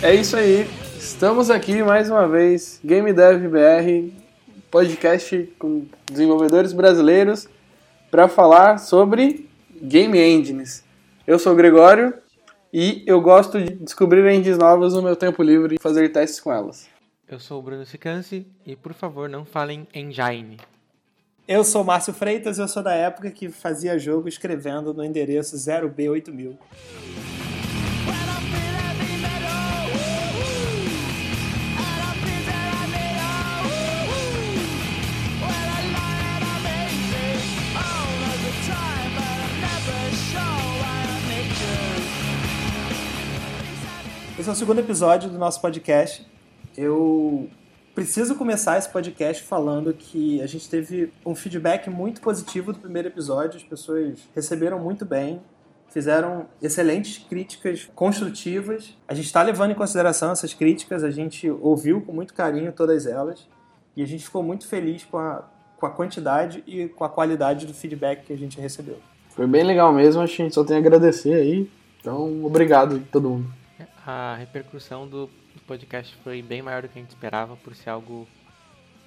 É isso aí. Estamos aqui mais uma vez, Game Dev BR, podcast com desenvolvedores brasileiros para falar sobre game engines. Eu sou o Gregório e eu gosto de descobrir engines novas no meu tempo livre e fazer testes com elas. Eu sou o Bruno Sicanci e por favor não falem engine. Eu sou o Márcio Freitas, eu sou da época que fazia jogo escrevendo no endereço 0B8000. Esse é o segundo episódio do nosso podcast. Eu preciso começar esse podcast falando que a gente teve um feedback muito positivo do primeiro episódio. As pessoas receberam muito bem, fizeram excelentes críticas construtivas. A gente está levando em consideração essas críticas, a gente ouviu com muito carinho todas elas e a gente ficou muito feliz com a, com a quantidade e com a qualidade do feedback que a gente recebeu. Foi bem legal mesmo, a gente só tem a agradecer aí. Então, obrigado a todo mundo a repercussão do podcast foi bem maior do que a gente esperava, por ser algo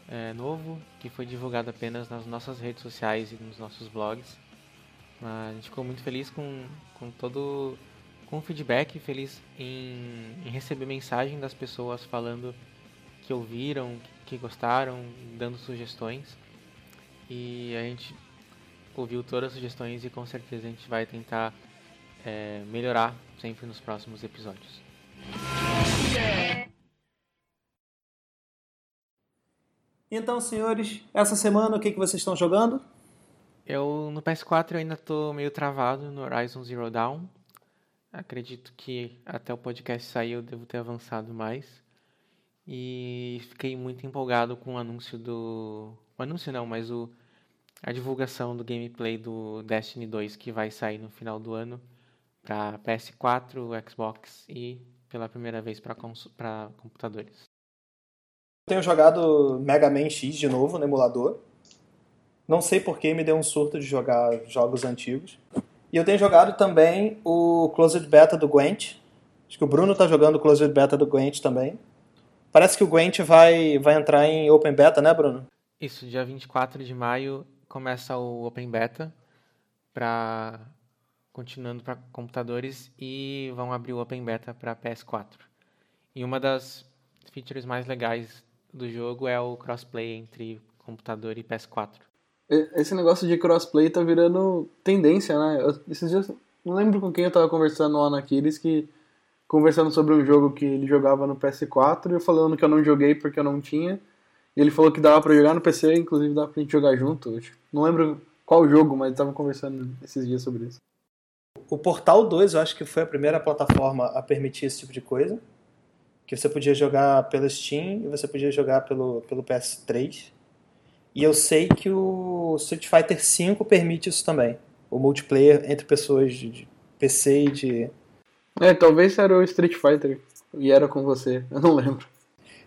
é, novo, que foi divulgado apenas nas nossas redes sociais e nos nossos blogs. a gente ficou muito feliz com, com todo com o feedback, feliz em, em receber mensagem das pessoas falando que ouviram, que gostaram, dando sugestões. E a gente ouviu todas as sugestões e com certeza a gente vai tentar é, melhorar sempre nos próximos episódios. Então, senhores, essa semana o que, que vocês estão jogando? Eu no PS4 eu ainda estou meio travado no Horizon Zero Dawn. Acredito que até o podcast sair eu devo ter avançado mais. E fiquei muito empolgado com o anúncio do. O anúncio não, mas o... a divulgação do gameplay do Destiny 2 que vai sair no final do ano para PS4, Xbox e pela primeira vez para computadores. Tenho jogado Mega Man X de novo no emulador. Não sei por que me deu um surto de jogar jogos antigos. E eu tenho jogado também o Closed Beta do Gwent. Acho que o Bruno está jogando o Closed Beta do Gwent também. Parece que o Gwent vai, vai entrar em Open Beta, né, Bruno? Isso, dia 24 de maio começa o Open Beta para continuando para computadores e vão abrir o Open Beta para PS4. E uma das features mais legais do jogo é o crossplay entre computador e PS4. Esse negócio de crossplay tá virando tendência, né? Eu, esses dias, não lembro com quem eu tava conversando lá na Kiris, que conversando sobre um jogo que ele jogava no PS4 e eu falando que eu não joguei porque eu não tinha. E ele falou que dava para jogar no PC, inclusive dava pra gente jogar junto. Não lembro qual jogo, mas tava conversando esses dias sobre isso. O Portal 2 eu acho que foi a primeira plataforma a permitir esse tipo de coisa. Que você podia jogar pelo Steam e você podia jogar pelo, pelo PS3. E eu sei que o Street Fighter V permite isso também. O multiplayer entre pessoas de, de PC e de. É, talvez era o Street Fighter e era com você, eu não lembro.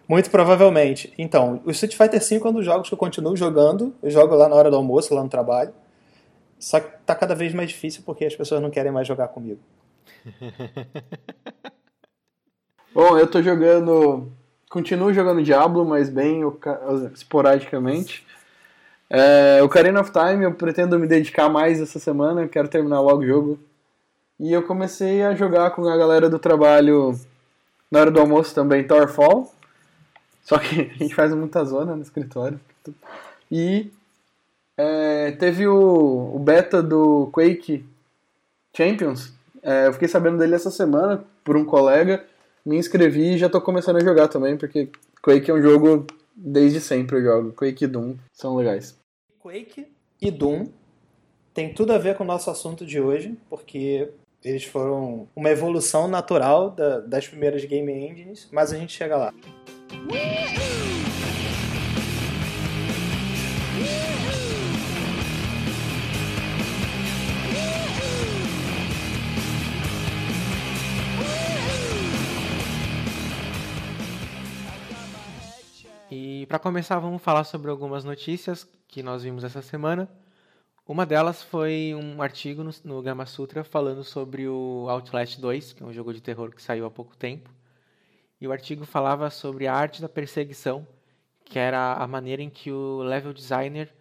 Muito provavelmente. Então, o Street Fighter V é um dos jogos que eu continuo jogando. Eu jogo lá na hora do almoço, lá no trabalho. Só que tá cada vez mais difícil porque as pessoas não querem mais jogar comigo. Bom, eu tô jogando. Continuo jogando Diablo, mas bem esporadicamente. É, o Ocarina of Time eu pretendo me dedicar mais essa semana, quero terminar logo o jogo. E eu comecei a jogar com a galera do trabalho na hora do almoço também Thorfall. Só que a gente faz muita zona no escritório. E é, teve o, o, beta do Quake Champions. É, eu fiquei sabendo dele essa semana por um colega. Me inscrevi e já estou começando a jogar também, porque Quake é um jogo desde sempre eu jogo. Quake e Doom são legais. Quake e Doom tem tudo a ver com o nosso assunto de hoje, porque eles foram uma evolução natural da, das primeiras game engines, mas a gente chega lá. Para começar, vamos falar sobre algumas notícias que nós vimos essa semana. Uma delas foi um artigo no, no Gama Sutra falando sobre o Outlast 2, que é um jogo de terror que saiu há pouco tempo. E o artigo falava sobre a arte da perseguição, que era a maneira em que o level designer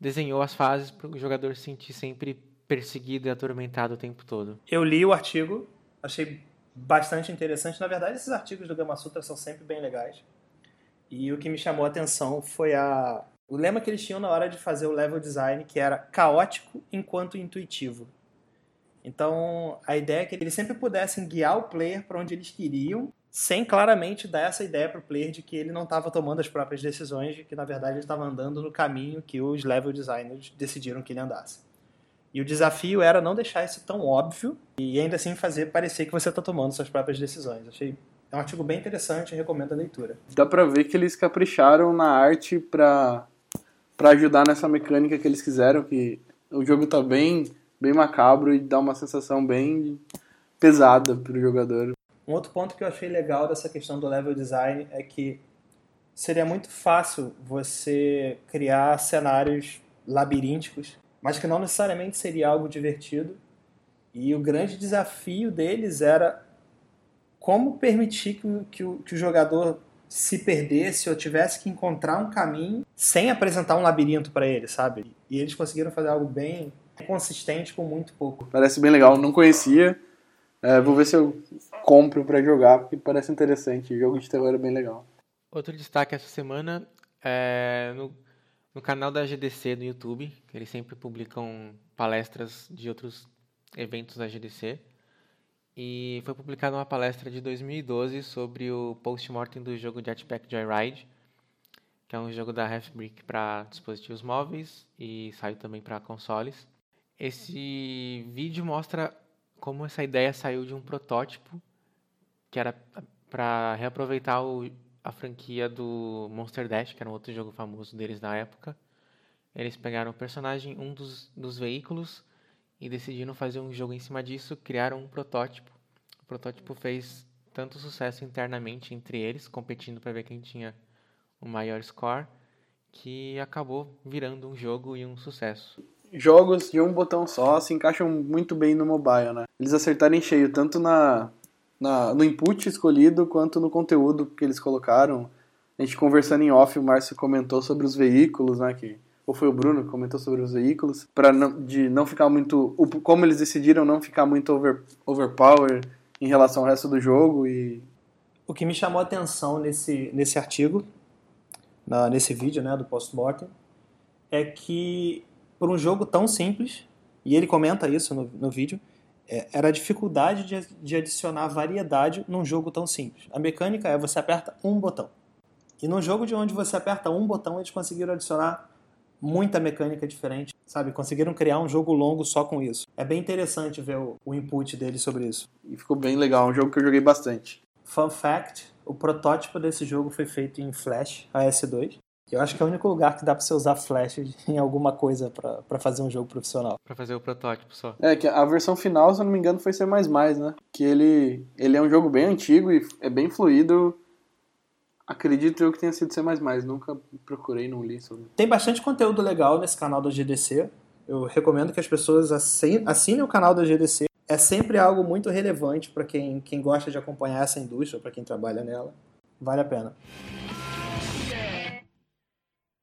desenhou as fases para o jogador se sentir sempre perseguido e atormentado o tempo todo. Eu li o artigo, achei bastante interessante. Na verdade, esses artigos do Gama Sutra são sempre bem legais. E o que me chamou a atenção foi a o lema que eles tinham na hora de fazer o level design, que era caótico enquanto intuitivo. Então, a ideia é que eles sempre pudessem guiar o player para onde eles queriam, sem claramente dar essa ideia para o player de que ele não estava tomando as próprias decisões, de que na verdade ele estava andando no caminho que os level designers decidiram que ele andasse. E o desafio era não deixar isso tão óbvio e ainda assim fazer parecer que você está tomando suas próprias decisões. Achei é um artigo bem interessante, recomendo a leitura. Dá para ver que eles capricharam na arte para para ajudar nessa mecânica que eles quiseram, que o jogo tá bem bem macabro e dá uma sensação bem pesada pro jogador. Um outro ponto que eu achei legal dessa questão do level design é que seria muito fácil você criar cenários labirínticos, mas que não necessariamente seria algo divertido. E o grande desafio deles era como permitir que o, que o, que o jogador se perdesse ou tivesse que encontrar um caminho sem apresentar um labirinto para ele, sabe? E eles conseguiram fazer algo bem consistente com muito pouco. Parece bem legal, não conhecia. É, vou ver se eu compro para jogar, porque parece interessante. O jogo de terror é bem legal. Outro destaque essa semana é no, no canal da GDC no YouTube, que eles sempre publicam palestras de outros eventos da GDC. E foi publicada uma palestra de 2012 sobre o post-mortem do jogo Jetpack Joyride, que é um jogo da Half-Brick para dispositivos móveis e saiu também para consoles. Esse vídeo mostra como essa ideia saiu de um protótipo que era para reaproveitar o, a franquia do Monster Dash, que era um outro jogo famoso deles na época. Eles pegaram o personagem, um dos, dos veículos, e decidiram fazer um jogo em cima disso, criaram um protótipo. O protótipo fez tanto sucesso internamente entre eles, competindo para ver quem tinha o maior score, que acabou virando um jogo e um sucesso jogos de um botão só se encaixam muito bem no mobile, né? Eles acertarem cheio tanto na, na, no input escolhido quanto no conteúdo que eles colocaram. A gente conversando em off, o Márcio comentou sobre os veículos, né? Que, ou foi o Bruno que comentou sobre os veículos, para de não ficar muito. Como eles decidiram não ficar muito over, overpower em relação ao resto do jogo. e O que me chamou a atenção nesse, nesse artigo, na, nesse vídeo né, do post-mortem, é que por um jogo tão simples, e ele comenta isso no, no vídeo, é, era a dificuldade de, de adicionar variedade num jogo tão simples. A mecânica é você aperta um botão. E num jogo de onde você aperta um botão, eles conseguiram adicionar muita mecânica diferente, sabe? Conseguiram criar um jogo longo só com isso. É bem interessante ver o, o input dele sobre isso. E ficou bem legal, um jogo que eu joguei bastante. Fun fact, o protótipo desse jogo foi feito em Flash AS2. Eu acho que é o único lugar que dá pra você usar Flash em alguma coisa para fazer um jogo profissional. Para fazer o protótipo só. É, que a versão final, se eu não me engano, foi C++, né? Que ele, ele é um jogo bem antigo e é bem fluido. Acredito eu que tenha sido C++, nunca procurei, não li sobre. Tem bastante conteúdo legal nesse canal da GDC. Eu recomendo que as pessoas assinem o canal da GDC. É sempre algo muito relevante para quem, quem gosta de acompanhar essa indústria, para quem trabalha nela. Vale a pena.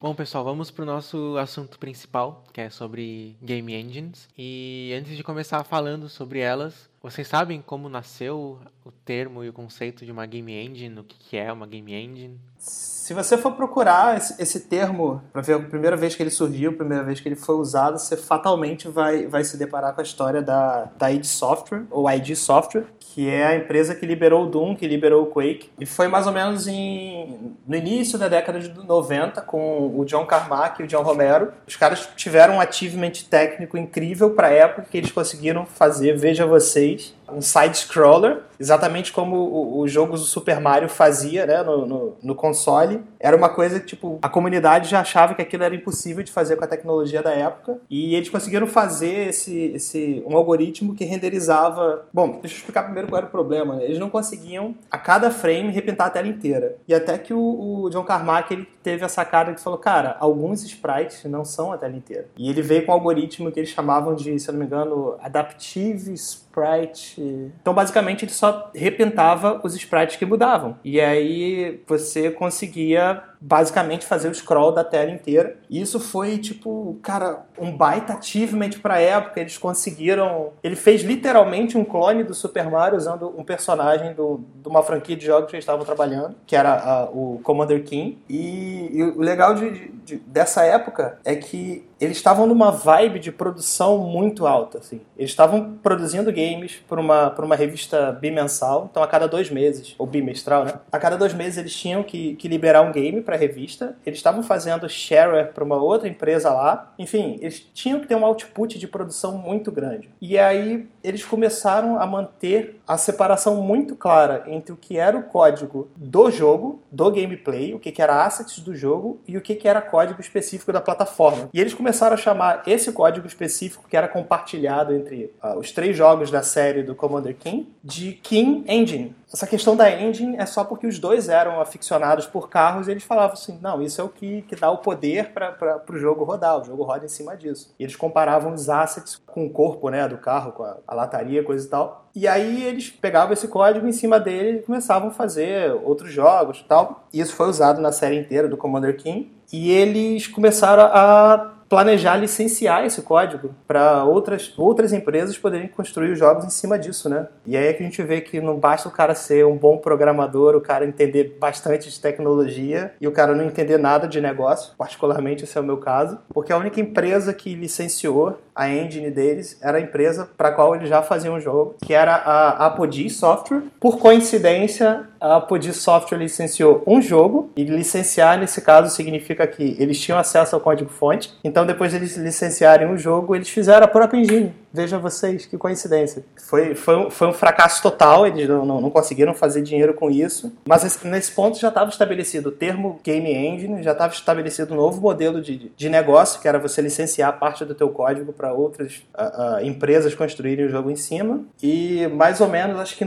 Bom, pessoal, vamos para o nosso assunto principal, que é sobre game engines. E antes de começar falando sobre elas, vocês sabem como nasceu o termo e o conceito de uma game engine? O que é uma game engine? Se você for procurar esse, esse termo para ver a primeira vez que ele surgiu, a primeira vez que ele foi usado, você fatalmente vai, vai se deparar com a história da, da id Software, ou ID Software, que é a empresa que liberou o Doom, que liberou o Quake. E foi mais ou menos em, no início da década de 90, com o John Carmack e o John Romero. Os caras tiveram um achievement técnico incrível para a época que eles conseguiram fazer, veja vocês, здесь. Um side-scroller, exatamente como o, o jogo do Super Mario fazia né, no, no, no, console. Era uma coisa que, tipo, a comunidade já achava que aquilo era impossível de fazer com a tecnologia da época. E eles conseguiram fazer esse, esse um algoritmo que renderizava. Bom, deixa eu explicar primeiro qual era o problema. Né? Eles não conseguiam, a cada frame, repintar a tela inteira. E até que o, o John Carmack ele teve a sacada que falou: cara, alguns sprites não são a tela inteira. E ele veio com um algoritmo que eles chamavam de, se eu não me engano, Adaptive Sprite Então, basicamente, ele só repintava os sprites que mudavam. E aí você conseguia basicamente fazer o scroll da tela inteira. E isso foi, tipo, cara, um baita achievement pra época. Eles conseguiram. Ele fez literalmente um clone do Super Mario usando um personagem do, de uma franquia de jogos que eles estavam trabalhando, que era a, o Commander King. E, e o legal de, de, dessa época é que eles estavam numa vibe de produção muito alta. Assim. Eles estavam produzindo games por uma, por uma revista bimensal, então a cada dois meses, ou bimestral, né? A cada dois meses eles tinham que, que liberar um game para a revista. Eles estavam fazendo shareware para uma outra empresa lá. Enfim, eles tinham que ter um output de produção muito grande. E aí eles começaram a manter a separação muito clara entre o que era o código do jogo, do gameplay, o que, era assets do jogo e o que, era código específico da plataforma. E eles começaram a chamar esse código específico que era compartilhado entre uh, os três jogos da série do Commander King de King Engine. Essa questão da engine é só porque os dois eram aficionados por carros e eles falavam assim: não, isso é o que, que dá o poder para o jogo rodar, o jogo roda em cima disso. E eles comparavam os assets com o corpo né, do carro, com a, lataria, coisa e tal. E aí eles pegavam esse código em cima dele e começavam a fazer outros jogos e tal. E isso foi usado na série inteira do Commander King. E eles começaram a planejar licenciar esse código para outras, outras empresas poderem construir os jogos em cima disso, né? E aí é que a gente vê que não basta o cara ser um bom programador, o cara entender bastante de tecnologia e o cara não entender nada de negócio, particularmente esse é o meu caso, porque a única empresa que licenciou a engine deles era a empresa para qual eles já faziam o jogo, que era a Apogee Software. Por coincidência, a Apogee Software licenciou um jogo, e licenciar nesse caso significa que eles tinham acesso ao código-fonte, então depois de eles licenciarem o jogo, eles fizeram a própria engine. Veja vocês, que coincidência. Foi, foi, um, foi um fracasso total, eles não, não, não conseguiram fazer dinheiro com isso. Mas nesse ponto já estava estabelecido o termo Game Engine, já estava estabelecido um novo modelo de, de negócio, que era você licenciar parte do teu código para outras uh, uh, empresas construírem o jogo em cima. E mais ou menos, acho que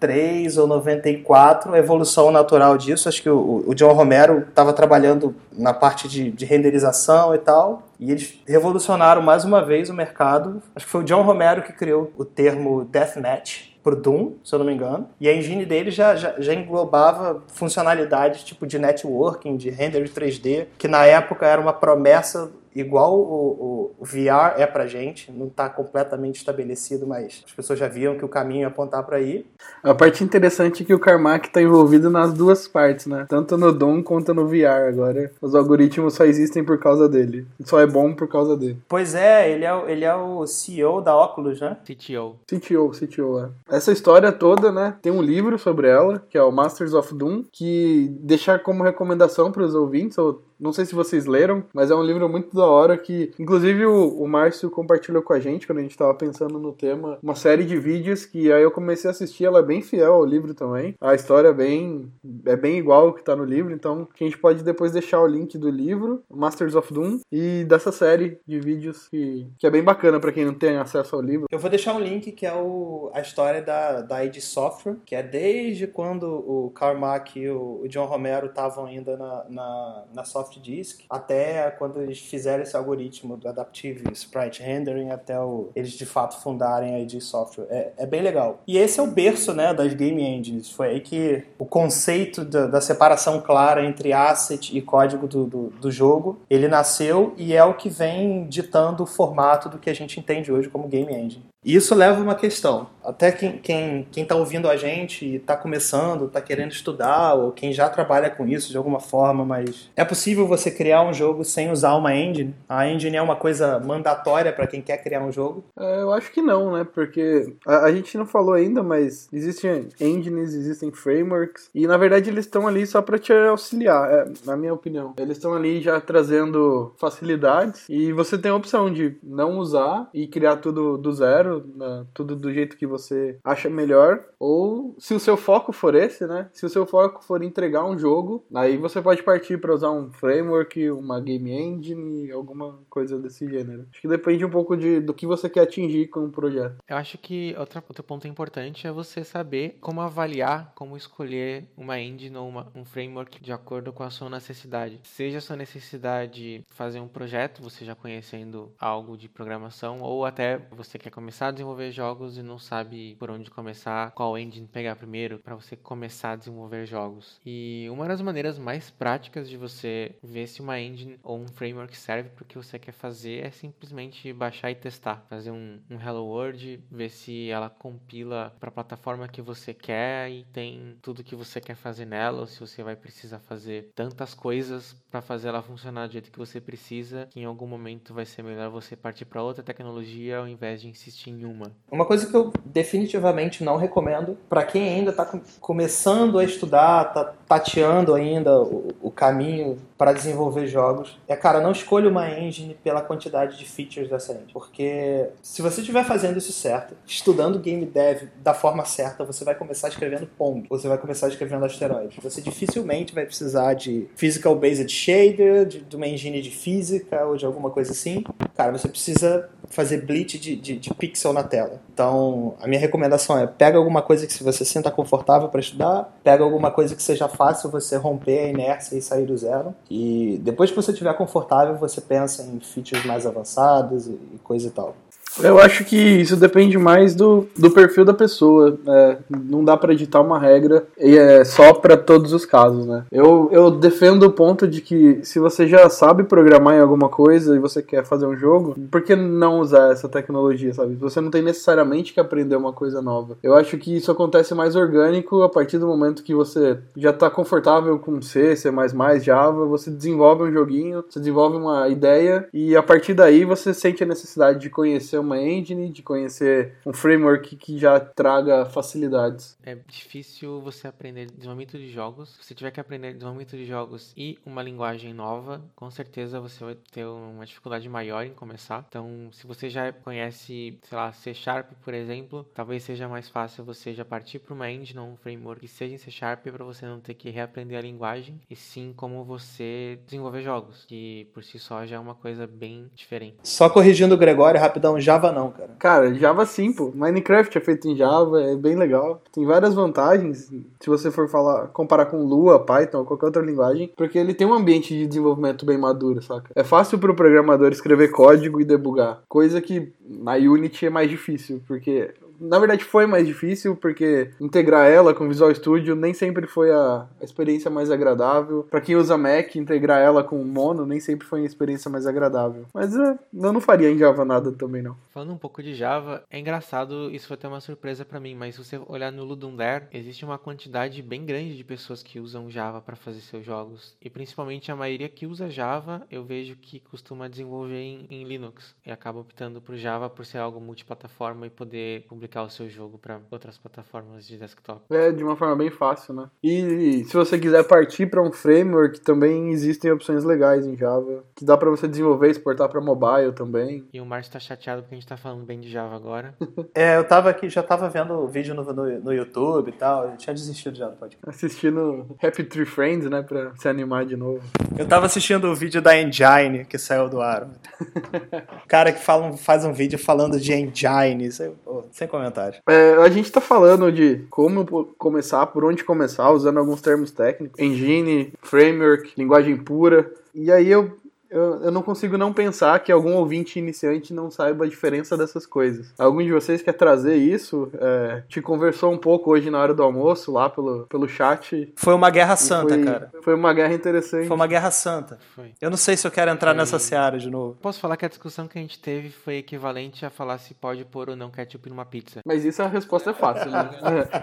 93 ou 94, a evolução natural disso. Acho que o, o John Romero estava trabalhando na parte de, de renderização e tal. E eles revolucionaram mais uma vez o mercado. Acho que foi o John Romero que criou o termo Deathmatch pro Doom, se eu não me engano. E a engine dele já, já, já, englobava funcionalidades tipo de networking, de render 3D, que na época era uma promessa igual o, o, VR é pra gente, não está completamente estabelecido, mas as pessoas já viam que o caminho ia apontar para aí. A parte interessante é que o Carmack está envolvido nas duas partes, né? Tanto no DOM quanto no VR. Agora, os algoritmos só existem por causa dele. Só é bom por causa dele. Pois é, ele é, ele é o CEO da Oculus, né? CTO. CTO, CTO, é. Essa história toda, né? Tem um livro sobre ela, que é o Masters of Doom, que deixar como recomendação para os ouvintes, ou não sei se vocês leram, mas é um livro muito da hora que, inclusive, o, o Márcio compartilhou com a gente quando a gente estava pensando no tema, uma série de vídeos que aí eu comecei a assistir, ela é bem fiel ao livro também. A história é bem, é bem igual ao que está no livro, então a gente pode depois deixar o link do livro, Masters of Doom, e dessa série de vídeos que, que é bem bacana para quem não tem acesso ao livro. Eu vou deixar um link que é o, a história da, da id Software, que é desde quando o Carmack e o, o John Romero estavam ainda na, na, na software soft disk, até quando eles fizeram esse algoritmo do Adaptive Sprite Rendering, até o, eles de fato fundarem a ID Software. É, é, bem legal. E esse é o berço né, das game engines. Foi aí que o conceito da, da separação clara entre asset e código do, do, do, jogo, ele nasceu e é o que vem ditando o formato do que a gente entende hoje como game engine. E isso leva a uma questão. Até quem quem quem está ouvindo a gente e está começando, está querendo estudar, ou quem já trabalha com isso de alguma forma, mas é possível você criar um jogo sem usar uma engine? A engine é uma coisa mandatória para quem quer criar um jogo? É, eu acho que não, né? Porque a, a, gente não falou ainda, mas existem engines, existem frameworks, e na verdade eles estão ali só para te auxiliar, é, na minha opinião. Eles estão ali já trazendo facilidades, e você tem a opção de não usar e criar tudo do zero né, tudo do jeito que você acha melhor, ou se o seu foco for esse, né? Se o seu foco for entregar um jogo, aí você pode partir para usar um framework, uma game engine, alguma coisa desse gênero. Acho que depende um pouco de, do que você quer atingir com o projeto. Eu acho que outra, outro ponto importante é você saber como avaliar, como escolher uma engine ou uma, um framework de acordo com a sua necessidade. Seja a sua necessidade fazer um projeto, você já conhecendo algo de programação, ou até você quer começar começar a desenvolver jogos e não sabe por onde começar, qual engine pegar primeiro para você começar a desenvolver jogos. E uma das maneiras mais práticas de você ver se uma engine ou um framework serve para o que você quer fazer é simplesmente baixar e testar, fazer um, um Hello World, ver se ela compila para a plataforma que você quer e tem tudo que você quer fazer nela, ou se você vai precisar fazer tantas coisas para fazer ela funcionar do jeito que você precisa, que em algum momento vai ser melhor você partir para outra tecnologia ao invés de insistir Uma coisa que eu definitivamente não recomendo para quem ainda está começando a estudar, tá tateando ainda o, o caminho para desenvolver jogos, é cara, não escolha uma engine pela quantidade de features dessa engine, porque se você estiver fazendo isso certo, estudando game dev da forma certa, você vai começar escrevendo Pong, você vai começar escrevendo asteroides. Você dificilmente vai precisar de physical based shader, de, de uma engine de física ou de alguma coisa assim. Cara, você precisa fazer bleach de, de, de, pixel na tela. Então, a minha recomendação é pega alguma coisa que se você sinta confortável para estudar, pega alguma coisa que seja fácil você romper a inércia e sair do zero. E depois que você estiver confortável, você pensa em features mais avançadas e, e coisa e tal. Eu acho que isso depende mais do, do perfil da pessoa. É, não dá para editar uma regra e é só para todos os casos, né? Eu, eu defendo o ponto de que se você já sabe programar em alguma coisa e você quer fazer um jogo, por que não usar essa tecnologia, sabe? Você não tem necessariamente que aprender uma coisa nova. Eu acho que isso acontece mais orgânico a partir do momento que você já tá confortável com C, C++, Java, você desenvolve um joguinho, você desenvolve uma ideia e a partir daí você sente a necessidade de conhecer uma engine, de conhecer um framework que já traga facilidades. É difícil você aprender desenvolvimento de jogos. Se você tiver que aprender desenvolvimento de jogos e uma linguagem nova, com certeza você vai ter uma dificuldade maior em começar. Então, se você já conhece, sei lá, C Sharp, por exemplo, talvez seja mais fácil você já partir para uma engine ou um framework que seja em C Sharp para você não ter que reaprender a linguagem, e sim como você desenvolver jogos, que por si só já é uma coisa bem diferente. Só corrigindo o Gregório rapidão, já Java não, cara. Cara, Java sim, pô. Minecraft é feito em Java, é bem legal. Tem várias vantagens, se você for falar, comparar com Lua, Python ou qualquer outra linguagem, porque ele tem um ambiente de desenvolvimento bem maduro, saca? É fácil pro programador escrever código e debugar, coisa que na Unity é mais difícil, porque na verdade foi mais difícil porque integrar ela com Visual Studio nem sempre foi a, experiência mais agradável. Para quem usa Mac, integrar ela com Mono nem sempre foi a experiência mais agradável. Mas é, eu não faria em Java nada também não. Falando um pouco de Java, é engraçado, isso foi até uma surpresa para mim, mas se você olhar no Ludum Dare, existe uma quantidade bem grande de pessoas que usam Java para fazer seus jogos. E principalmente a maioria que usa Java, eu vejo que costuma desenvolver em, em Linux e acaba optando por Java por ser algo multiplataforma e poder publicar publicar o seu jogo para outras plataformas de desktop. É, de uma forma bem fácil, né? E se você quiser partir para um framework, também existem opções legais em Java, que dá para você desenvolver e exportar para mobile também. E o Márcio tá chateado porque a gente tá falando bem de Java agora. é, eu tava aqui, já tava vendo o vídeo no, no, no YouTube e tal, eu tinha desistido já do podcast. Assistindo Happy Tree Friends, né, pra se animar de novo. Eu tava assistindo o vídeo da Engine, que saiu do ar. cara que fala, faz um vídeo falando de engines, eu, sem comentário. É, a gente tá falando de como começar, por onde começar, usando alguns termos técnicos. Engine, framework, linguagem pura. E aí eu eu, eu não consigo não pensar que algum ouvinte iniciante não saiba a diferença dessas coisas. Algum de vocês quer trazer isso? É, te conversou um pouco hoje na hora do almoço, lá pelo, pelo chat. Foi uma guerra santa, foi, cara. Foi uma guerra interessante. Foi uma guerra santa. Foi. Eu não sei se eu quero entrar foi... nessa seara de novo. Posso falar que a discussão que a gente teve foi equivalente a falar se pode pôr ou não ketchup numa pizza. Mas isso a resposta é fácil, né?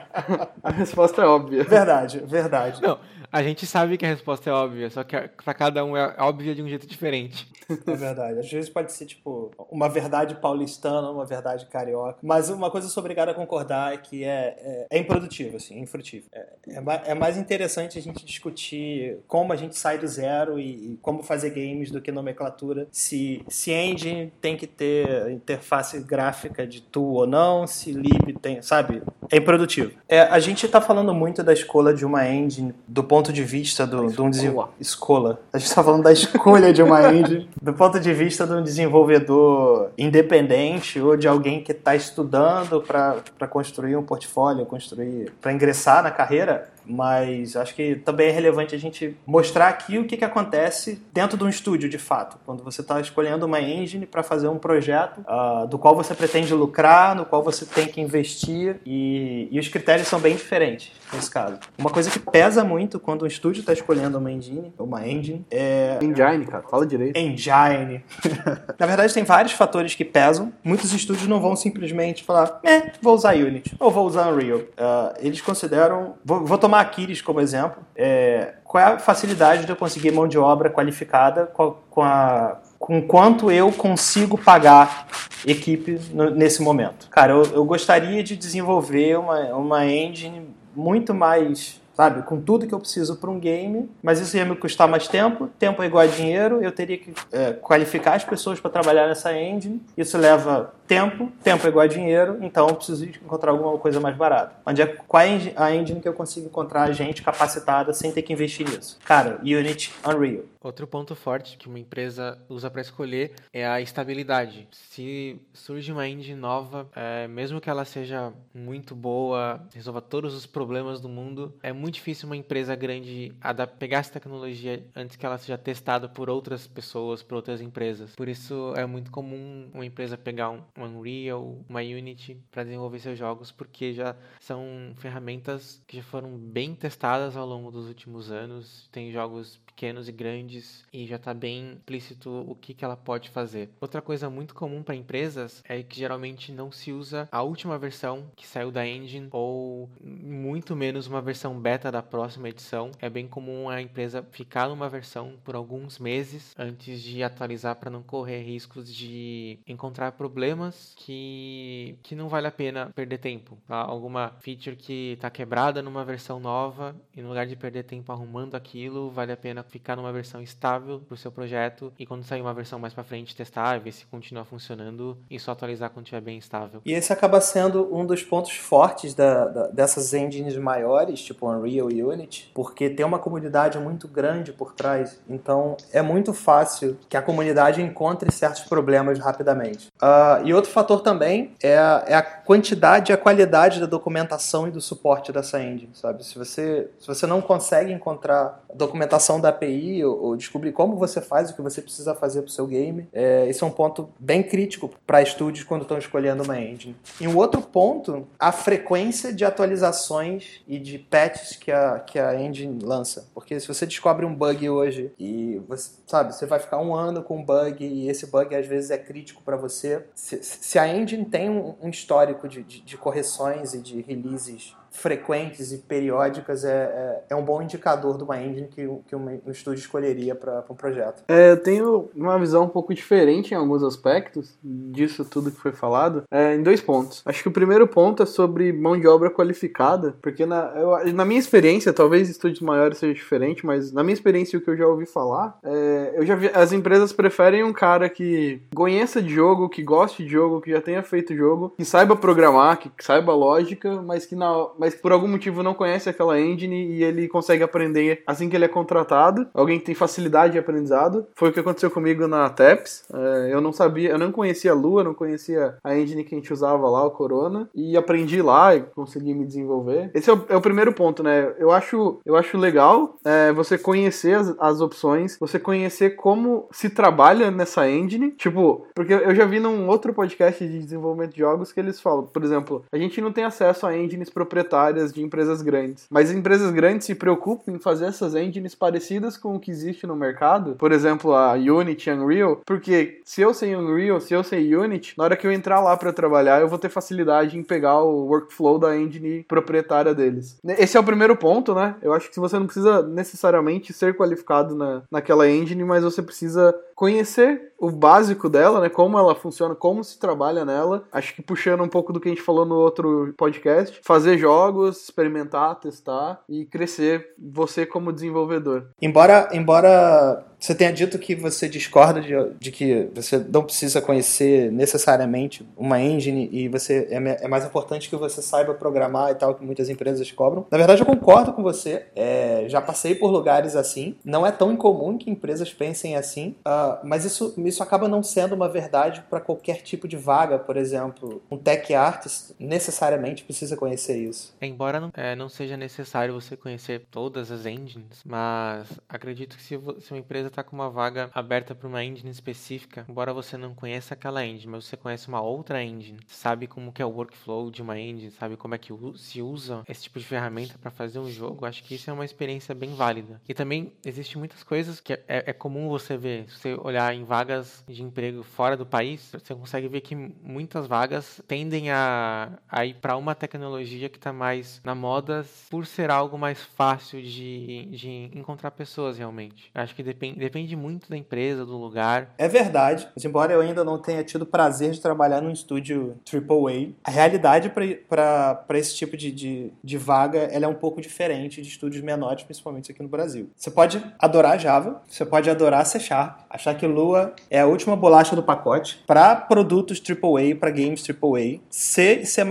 a resposta é óbvia. Verdade, verdade. Não, a gente sabe que a resposta é óbvia, só que para cada um é óbvia de um jeito diferente. É verdade. Às vezes pode ser, tipo, uma verdade paulistana, uma verdade carioca. Mas uma coisa eu sou obrigado a concordar é que é, é, é improdutivo, assim, é infrutivo. É, é, é, mais interessante a gente discutir como a gente sai do zero e, e, como fazer games do que nomenclatura. Se, se engine tem que ter interface gráfica de tool ou não, se lib tem, sabe? É improdutivo. É, a gente tá falando muito da escolha de uma engine do ponto de vista do, de um desenvolvedor. Escola. A gente tá falando da escolha de uma engine do ponto de vista de um desenvolvedor independente ou de alguém que está estudando para construir um portfólio, construir para ingressar na carreira, mas acho que também é relevante a gente mostrar aqui o que, que acontece dentro de um estúdio, de fato, quando você está escolhendo uma engine para fazer um projeto uh, do qual você pretende lucrar, no qual você tem que investir e, e os critérios são bem diferentes nesse caso. Uma coisa que pesa muito quando um estúdio está escolhendo uma engine, uma engine, é... Engine, cara, fala direito. Engine. Na verdade, tem vários fatores que pesam. Muitos estúdios não vão simplesmente falar, eh, vou usar Unity ou vou usar Unreal. Uh, eles consideram... Vou, vou tomar Aquiles como exemplo. É, qual é a facilidade de eu conseguir mão de obra qualificada com, com, a, com quanto eu consigo pagar equipe no, nesse momento? Cara, eu, eu gostaria de desenvolver uma, uma engine muito mais sabe? Com tudo que eu preciso para um game, mas isso ia me custar mais tempo. Tempo é igual a dinheiro, eu teria que é, qualificar as pessoas para trabalhar nessa engine. Isso leva tempo, tempo é igual a dinheiro, então eu preciso encontrar alguma coisa mais barata. Onde é qual é a engine que eu consigo encontrar gente capacitada sem ter que investir nisso? Cara, Unity, Unreal. Outro ponto forte que uma empresa usa para escolher é a estabilidade. Se surge uma engine nova, é, mesmo que ela seja muito boa, resolva todos os problemas do mundo, é muito difícil uma empresa grande pegar essa tecnologia antes que ela seja testada por outras pessoas, por outras empresas. Por isso é muito comum uma empresa pegar um, Unreal, uma Unity para desenvolver seus jogos, porque já são ferramentas que já foram bem testadas ao longo dos últimos anos. Tem jogos pequenos e grandes e já está bem explícito o que, que ela pode fazer. Outra coisa muito comum para empresas é que geralmente não se usa a última versão que saiu da engine ou muito menos uma versão beta da próxima edição. É bem comum a empresa ficar numa versão por alguns meses antes de atualizar para não correr riscos de encontrar problemas que, que não vale a pena perder tempo. Tá? Alguma feature que está quebrada numa versão nova e no lugar de perder tempo arrumando aquilo, vale a pena ficar numa versão estável para o seu projeto e quando sair uma versão mais para frente testar, ver se continua funcionando e só atualizar quando estiver bem estável. E esse acaba sendo um dos pontos fortes da, da, dessas engines maiores, tipo Unreal e Unity, porque tem uma comunidade muito grande por trás, então é muito fácil que a comunidade encontre certos problemas rapidamente. Uh, e outro fator também é a, é a quantidade e a qualidade da documentação e do suporte dessa engine, sabe? Se você, se você não consegue encontrar documentação da API ou, descobrir como você faz o que você precisa fazer para o seu game. É, esse é um ponto bem crítico para estúdios quando estão escolhendo uma engine. E um outro ponto, a frequência de atualizações e de patches que a, que a engine lança. Porque se você descobre um bug hoje e você, sabe, você vai ficar um ano com um bug e esse bug às vezes é crítico para você. Se, se, a engine tem um, um histórico de, de, de correções e de releases frequentes e periódicas é, é, é, um bom indicador de uma engine que, que um, um estúdio escolheria para um projeto. É, eu tenho uma visão um pouco diferente em alguns aspectos disso tudo que foi falado, é, em dois pontos. Acho que o primeiro ponto é sobre mão de obra qualificada, porque na, eu, na minha experiência, talvez estúdios maiores seja diferente, mas na minha experiência o que eu já ouvi falar, é, eu já vi, as empresas preferem um cara que conheça de jogo, que goste de jogo, que já tenha feito jogo, que saiba programar, que saiba lógica, mas que na mas por algum motivo não conhece aquela engine e ele consegue aprender assim que ele é contratado. Alguém que tem facilidade de aprendizado. Foi o que aconteceu comigo na TEPS. É, eu não sabia, eu não conhecia a Lua, não conhecia a engine que a gente usava lá, o Corona, e aprendi lá e consegui me desenvolver. Esse é o, é o primeiro ponto, né? Eu acho, eu acho legal é, você conhecer as, as opções, você conhecer como se trabalha nessa engine. Tipo, porque eu já vi num outro podcast de desenvolvimento de jogos que eles falam, por exemplo, a gente não tem acesso a engines proprietárias proprietárias de empresas grandes. Mas empresas grandes se preocupam em fazer essas engines parecidas com o que existe no mercado, por exemplo, a Unity, Unreal, porque se eu sei Unreal, se eu sei Unity, na hora que eu entrar lá para trabalhar, eu vou ter facilidade em pegar o workflow da engine proprietária deles. Esse é o primeiro ponto, né? Eu acho que você não precisa necessariamente ser qualificado na, naquela engine, mas você precisa conhecer o básico dela, né? Como ela funciona, como se trabalha nela. Acho que puxando um pouco do que a gente falou no outro podcast, fazer jogos, experimentar, testar e crescer você como desenvolvedor. Embora, embora Você tenha dito que você discorda de, de, que você não precisa conhecer necessariamente uma engine e você é, é, mais importante que você saiba programar e tal, que muitas empresas cobram. Na verdade, eu concordo com você. É, já passei por lugares assim. Não é tão incomum que empresas pensem assim, uh, mas isso, isso acaba não sendo uma verdade para qualquer tipo de vaga. Por exemplo, um tech artist necessariamente precisa conhecer isso. Embora não, é, não seja necessário você conhecer todas as engines, mas acredito que se, se uma empresa está com uma vaga aberta para uma engine específica, embora você não conheça aquela engine, mas você conhece uma outra engine, sabe como que é o workflow de uma engine, sabe como é que se usa esse tipo de ferramenta para fazer um jogo, acho que isso é uma experiência bem válida. E também existe muitas coisas que é, é, comum você ver, se você olhar em vagas de emprego fora do país, você consegue ver que muitas vagas tendem a, a ir para uma tecnologia que está mais na moda por ser algo mais fácil de, de encontrar pessoas realmente. Acho que depende, depende muito da empresa, do lugar. É verdade, mas embora eu ainda não tenha tido prazer de trabalhar num estúdio AAA, a realidade para esse tipo de, de, de, vaga é um pouco diferente de estúdios menores, principalmente aqui no Brasil. Você pode adorar Java, você pode adorar C Sharp, achar que Lua é a última bolacha do pacote. Para produtos AAA, para games AAA, C e C++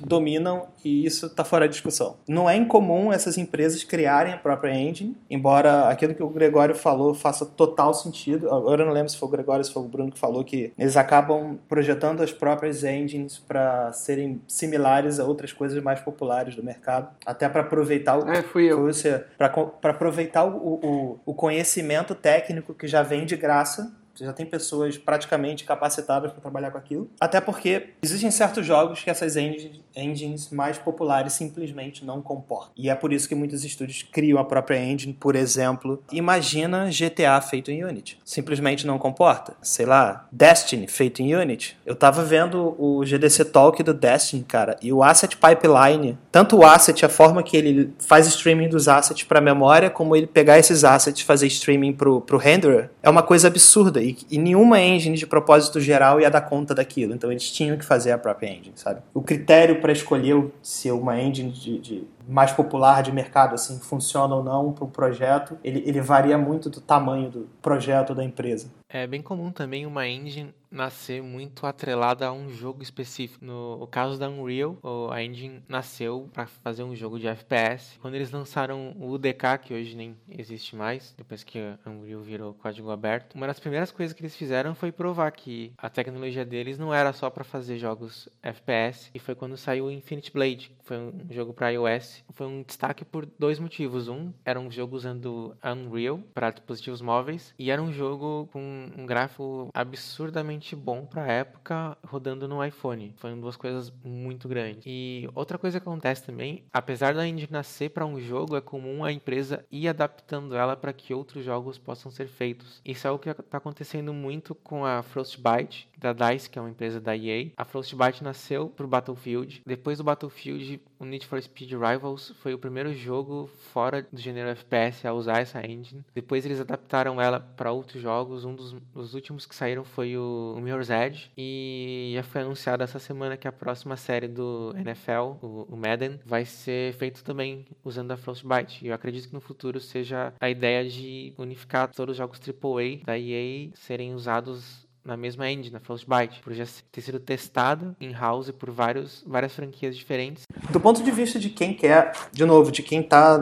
dominam e isso está fora de discussão. Não é incomum essas empresas criarem a própria engine, embora aquilo que o Gregório falou faça total sentido. Agora eu não lembro se foi o Gregório ou se foi o Bruno que falou que eles acabam projetando as próprias engines para serem similares a outras coisas mais populares do mercado, até para aproveitar o é, fui eu. para aproveitar o, o, o conhecimento técnico que já vem de graça você já tem pessoas praticamente capacitadas para trabalhar com aquilo. Até porque existem certos jogos que essas engines mais populares simplesmente não comportam. E é por isso que muitos estúdios criam a própria engine. Por exemplo, imagina GTA feito em Unity. Simplesmente não comporta. Sei lá, Destiny feito em Unity. Eu tava vendo o GDC Talk do Destiny, cara, e o Asset Pipeline, tanto o asset, a forma que ele faz streaming dos assets para memória, como ele pegar esses assets e fazer streaming pro, pro renderer, é uma coisa absurda e, e nenhuma engine de propósito geral ia dar conta daquilo. Então eles tinham que fazer a própria engine, sabe? O critério para escolher se uma engine de, de mais popular de mercado assim funciona ou não para um projeto, ele, ele varia muito do tamanho do projeto da empresa. É bem comum também uma engine nascer muito atrelada a um jogo específico. No caso da Unreal, a engine nasceu para fazer um jogo de FPS. Quando eles lançaram o UDK, que hoje nem existe mais, depois que a Unreal virou código aberto, uma das primeiras coisas que eles fizeram foi provar que a tecnologia deles não era só para fazer jogos FPS. E foi quando saiu o Infinite Blade, foi um jogo para iOS. Foi um destaque por dois motivos. Um, era um jogo usando Unreal para dispositivos móveis e era um jogo com um gráfico absurdamente bom para a época rodando no iPhone. Foram duas coisas muito grandes. E outra coisa que acontece também, apesar da engine nascer para um jogo, é comum a empresa ir adaptando ela para que outros jogos possam ser feitos. Isso é o que está acontecendo muito com a Frostbite, da DICE, que é uma empresa da EA. A Frostbite nasceu para o Battlefield. Depois do Battlefield, o Need for Speed Rivals foi o primeiro jogo fora do gênero FPS a usar essa engine. Depois eles adaptaram ela para outros jogos. Um dos, dos, últimos que saíram foi o, o Mirror's Edge. E já foi anunciado essa semana que a próxima série do NFL, o, o Madden, vai ser feito também usando a Frostbite. E eu acredito que no futuro seja a ideia de unificar todos os jogos AAA da EA serem usados na mesma engine, na Frostbite, por já ter sido testado em house por vários, várias franquias diferentes. Do ponto de vista de quem quer, de novo, de quem está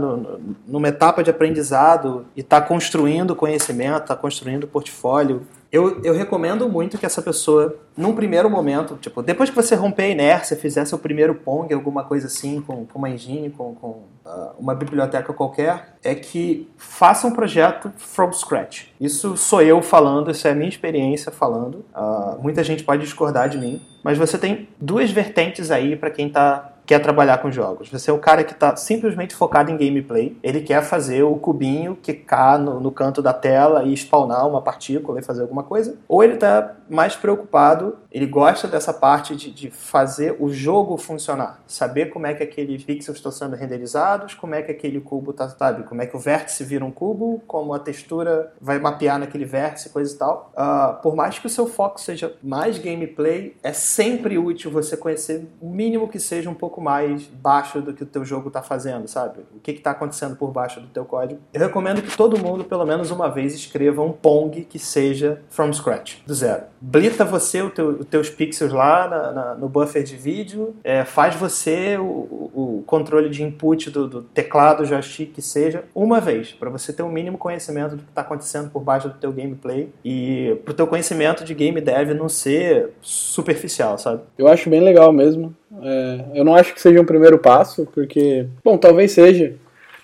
numa etapa de aprendizado e está construindo conhecimento, está construindo portfólio, eu, eu recomendo muito que essa pessoa, num primeiro momento, tipo, depois que você romper a inércia, fizer seu primeiro Pong, alguma coisa assim, com, com uma engine, com, com uh, uma biblioteca qualquer, é que faça um projeto from scratch. Isso sou eu falando, isso é a minha experiência falando. Uh, muita gente pode discordar de mim, mas você tem duas vertentes aí para quem está quer trabalhar com jogos. Você é o cara que está simplesmente focado em gameplay. Ele quer fazer o cubinho quicar no, no canto da tela e spawnar uma partícula e fazer alguma coisa. Ou ele está mais preocupado, ele gosta dessa parte de, de fazer o jogo funcionar, saber como é que aqueles pixels estão sendo renderizados, como é que aquele cubo tá, sabe, como é que o vértice vira um cubo, como a textura vai mapear naquele vértice, coisa e tal. Uh, por mais que o seu foco seja mais gameplay, é sempre útil você conhecer o mínimo que seja um pouco mais baixo do que o teu jogo está fazendo, sabe? O que está acontecendo por baixo do teu código. Eu recomendo que todo mundo, pelo menos uma vez, escreva um Pong que seja from scratch, do zero. Blita você o teu, os teus pixels lá na, na, no buffer de vídeo, é, faz você o, o, controle de input do, do teclado, joystick, que seja, uma vez, para você ter o um mínimo conhecimento do que está acontecendo por baixo do teu gameplay e pro teu conhecimento de game dev não ser superficial, sabe? Eu acho bem legal mesmo. É, eu não acho que seja um primeiro passo, porque, bom, talvez seja,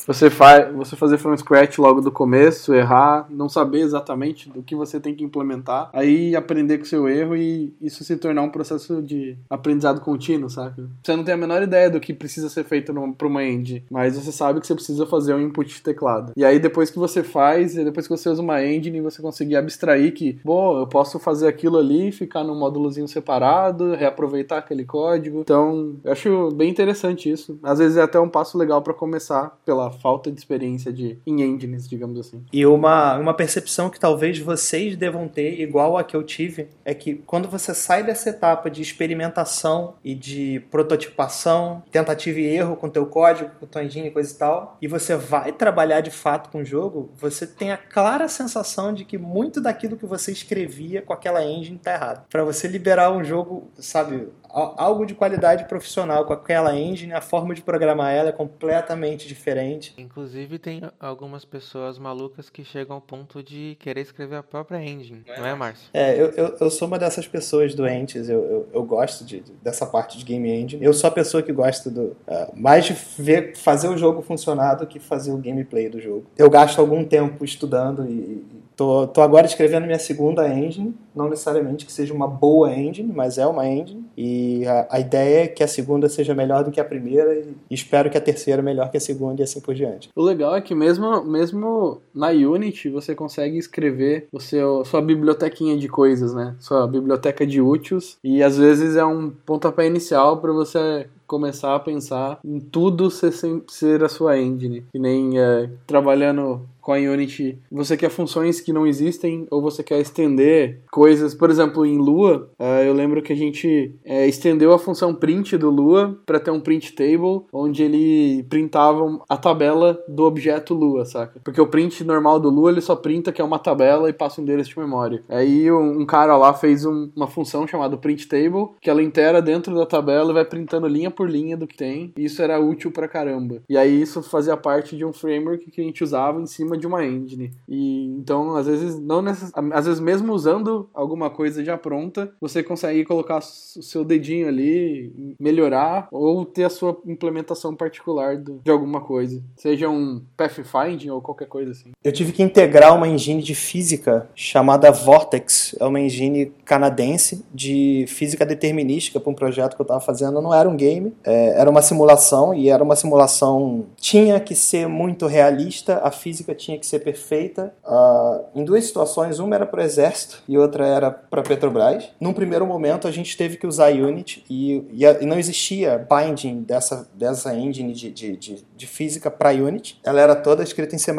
você, faz, você fazer from scratch logo do começo, errar, não saber exatamente do que você tem que implementar, aí aprender com seu erro e isso se tornar um processo de aprendizado contínuo, sabe? Você não tem a menor ideia do que precisa ser feito para uma engine, mas você sabe que você precisa fazer um input de teclado. E aí depois que você faz, e depois que você usa uma engine, você conseguir abstrair que, bom, eu posso fazer aquilo ali, ficar num módulozinho separado, reaproveitar aquele código. Então, eu acho bem interessante isso. Às vezes é até um passo legal para começar pela falta de experiência de, em engines, digamos assim. E uma, uma percepção que talvez vocês devam ter, igual a que eu tive, é que quando você sai dessa etapa de experimentação e de prototipação, tentativa e erro com teu código, com tua engine e coisa e tal, e você vai trabalhar de fato com o jogo, você tem a clara sensação de que muito daquilo que você escrevia com aquela engine tá errado. Para você liberar um jogo, sabe, algo de qualidade profissional com aquela engine, a forma de programar ela é completamente diferente. Inclusive tem algumas pessoas malucas que chegam ao ponto de querer escrever a própria engine, não é, não é Márcio? É, eu, eu, eu, sou uma dessas pessoas doentes, eu, eu, eu gosto de, dessa parte de game engine. Eu sou a pessoa que gosta do, uh, mais de ver, fazer o jogo funcionar do que fazer o gameplay do jogo. Eu gasto algum tempo estudando e, Tô, tô agora escrevendo minha segunda engine, não necessariamente que seja uma boa engine, mas é uma engine. E a, a ideia é que a segunda seja melhor do que a primeira e espero que a terceira melhor que a segunda e assim por diante. O legal é que mesmo, mesmo na Unity você consegue escrever o seu, sua bibliotequinha de coisas, né? Sua biblioteca de úteis e às vezes é um pontapé inicial para você começar a pensar em tudo ser, ser a sua engine. E nem é, trabalhando com a Unity, você quer funções que não existem ou você quer estender coisas, por exemplo, em Lua, uh, eu lembro que a gente uh, estendeu a função print do Lua para ter um print table, onde ele printava a tabela do objeto Lua, saca? Porque o print normal do Lua ele só printa que é uma tabela e passa um endereço de memória. Aí um, cara lá fez um, uma função chamada print table, que ela inteira dentro da tabela e vai printando linha por linha do que tem, e isso era útil pra caramba. E aí isso fazia parte de um framework que a gente usava em cima de uma engine. E então, às vezes, não necess... às vezes mesmo usando alguma coisa já pronta, você consegue colocar o seu dedinho ali, melhorar ou ter a sua implementação particular de alguma coisa, seja um pathfinding ou qualquer coisa assim. Eu tive que integrar uma engine de física chamada Vortex, é uma engine canadense de física determinística para um projeto que eu estava fazendo. Não era um game, é, era uma simulação e era uma simulação tinha que ser muito realista, a física tinha que ser perfeita. Uh, em duas situações, uma era para o exército e outra era para Petrobras. Num primeiro momento, a gente teve que usar Unity e, e, a, e não existia binding dessa, dessa engine de, de, de, de física para Unity. Ela era toda escrita em C++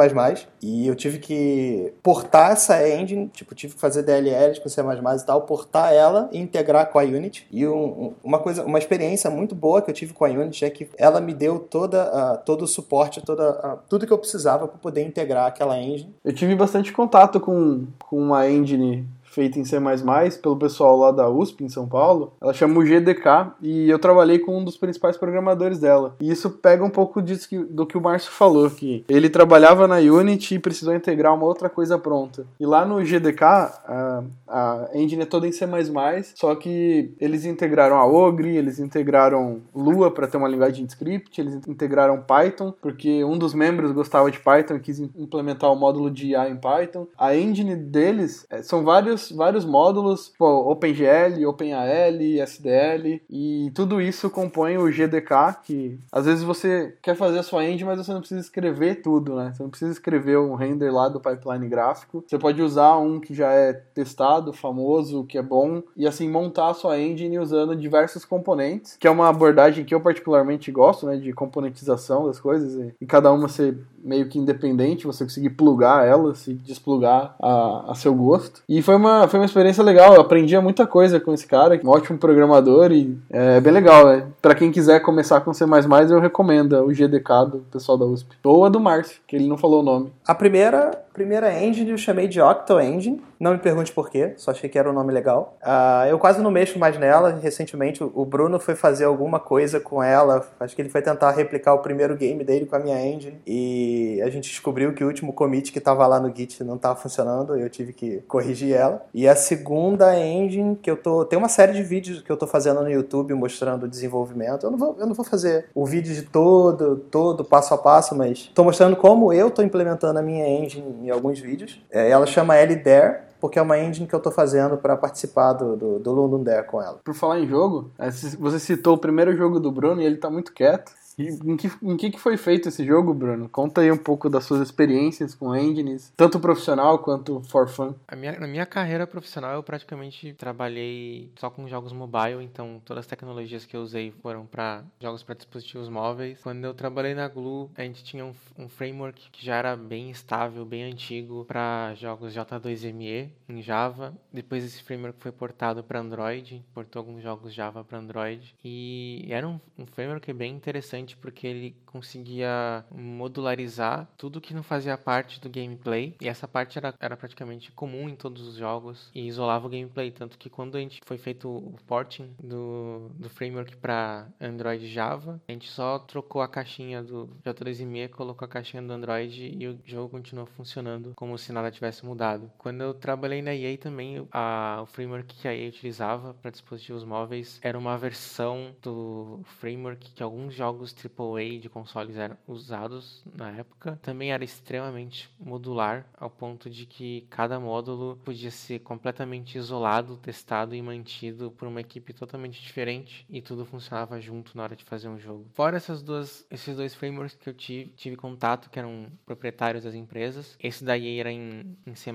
e eu tive que portar essa engine, tipo, tive que fazer DLLs com C++ e tal, portar ela e integrar com a Unity. E um, uma coisa, uma experiência muito boa que eu tive com a Unity é que ela me deu toda, uh, todo o suporte, toda, uh, tudo que eu precisava para poder integrar aquela engine. Eu tive bastante contato com, com uma engine feita em C++ pelo pessoal lá da USP em São Paulo. Ela chama o GDK e eu trabalhei com um dos principais programadores dela. E isso pega um pouco disso que, do que o Márcio falou, que ele trabalhava na Unity e precisou integrar uma outra coisa pronta. E lá no GDK, a, a engine é toda em C++, só que eles integraram a Ogre, eles integraram Lua para ter uma linguagem de script, eles integraram Python, porque um dos membros gostava de Python e quis implementar o módulo de IA em Python. A engine deles é, são vários vários, vários módulos, pô, OpenGL, OpenAL, SDL, e tudo isso compõe o GDK, que às vezes você quer fazer a sua engine, mas você não precisa escrever tudo, né? Você não precisa escrever um render lá do pipeline gráfico. Você pode usar um que já é testado, famoso, que é bom, e assim montar a sua engine usando diversos componentes, que é uma abordagem que eu particularmente gosto, né, de componentização das coisas, e, e cada uma ser meio que independente, você conseguir plugar elas e desplugar a, a seu gosto. E foi uma, foi uma experiência legal, eu aprendi muita coisa com esse cara, um ótimo programador e é bem legal. É. Para quem quiser começar com C++, eu recomendo o GDK do pessoal da USP. Ou a do Márcio, que ele não falou o nome. A primeira, primeira engine eu chamei de Octo Engine, não me pergunte por quê, só achei que era um nome legal. Uh, eu quase não mexo mais nela. Recentemente o Bruno foi fazer alguma coisa com ela. Acho que ele foi tentar replicar o primeiro game dele com a minha engine. E a gente descobriu que o último commit que estava lá no Git não estava funcionando. E eu tive que corrigir ela. E a segunda engine que eu tô. Tem uma série de vídeos que eu tô fazendo no YouTube mostrando o desenvolvimento. Eu não vou, eu não vou fazer o vídeo de todo, todo, passo a passo, mas estou mostrando como eu estou implementando a minha engine em alguns vídeos. É, ela chama LDARE porque é uma engine que eu estou fazendo para participar do, do, do London Dare com ela. Por falar em jogo, é, você citou o primeiro jogo do Bruno e ele está muito quieto. Em que, em que foi feito esse jogo, Bruno? Conta aí um pouco das suas experiências com engines, tanto profissional quanto for fun. A minha, na minha carreira profissional, eu praticamente trabalhei só com jogos mobile, então todas as tecnologias que eu usei foram para jogos para dispositivos móveis. Quando eu trabalhei na Glue, a gente tinha um, um framework que já era bem estável, bem antigo para jogos J2ME em Java. Depois esse framework foi portado para Android, portou alguns jogos Java para Android e era um, um framework bem interessante porque ele conseguia modularizar tudo que não fazia parte do gameplay. E essa parte era, era praticamente comum em todos os jogos e isolava o gameplay. Tanto que quando a gente foi feito o porting do, do framework para Android Java, a gente só trocou a caixinha do J2ME, colocou a caixinha do Android e o jogo continuou funcionando como se nada tivesse mudado. Quando eu trabalhei na EA também, a, o framework que a EA utilizava para dispositivos móveis era uma versão do framework que alguns jogos AAA de consoles eram usados na época. Também era extremamente modular, ao ponto de que cada módulo podia ser completamente isolado, testado e mantido por uma equipe totalmente diferente e tudo funcionava junto na hora de fazer um jogo. Fora essas duas, esses dois frameworks que eu tive, tive contato, que eram proprietários das empresas, esse daí era em, em C++.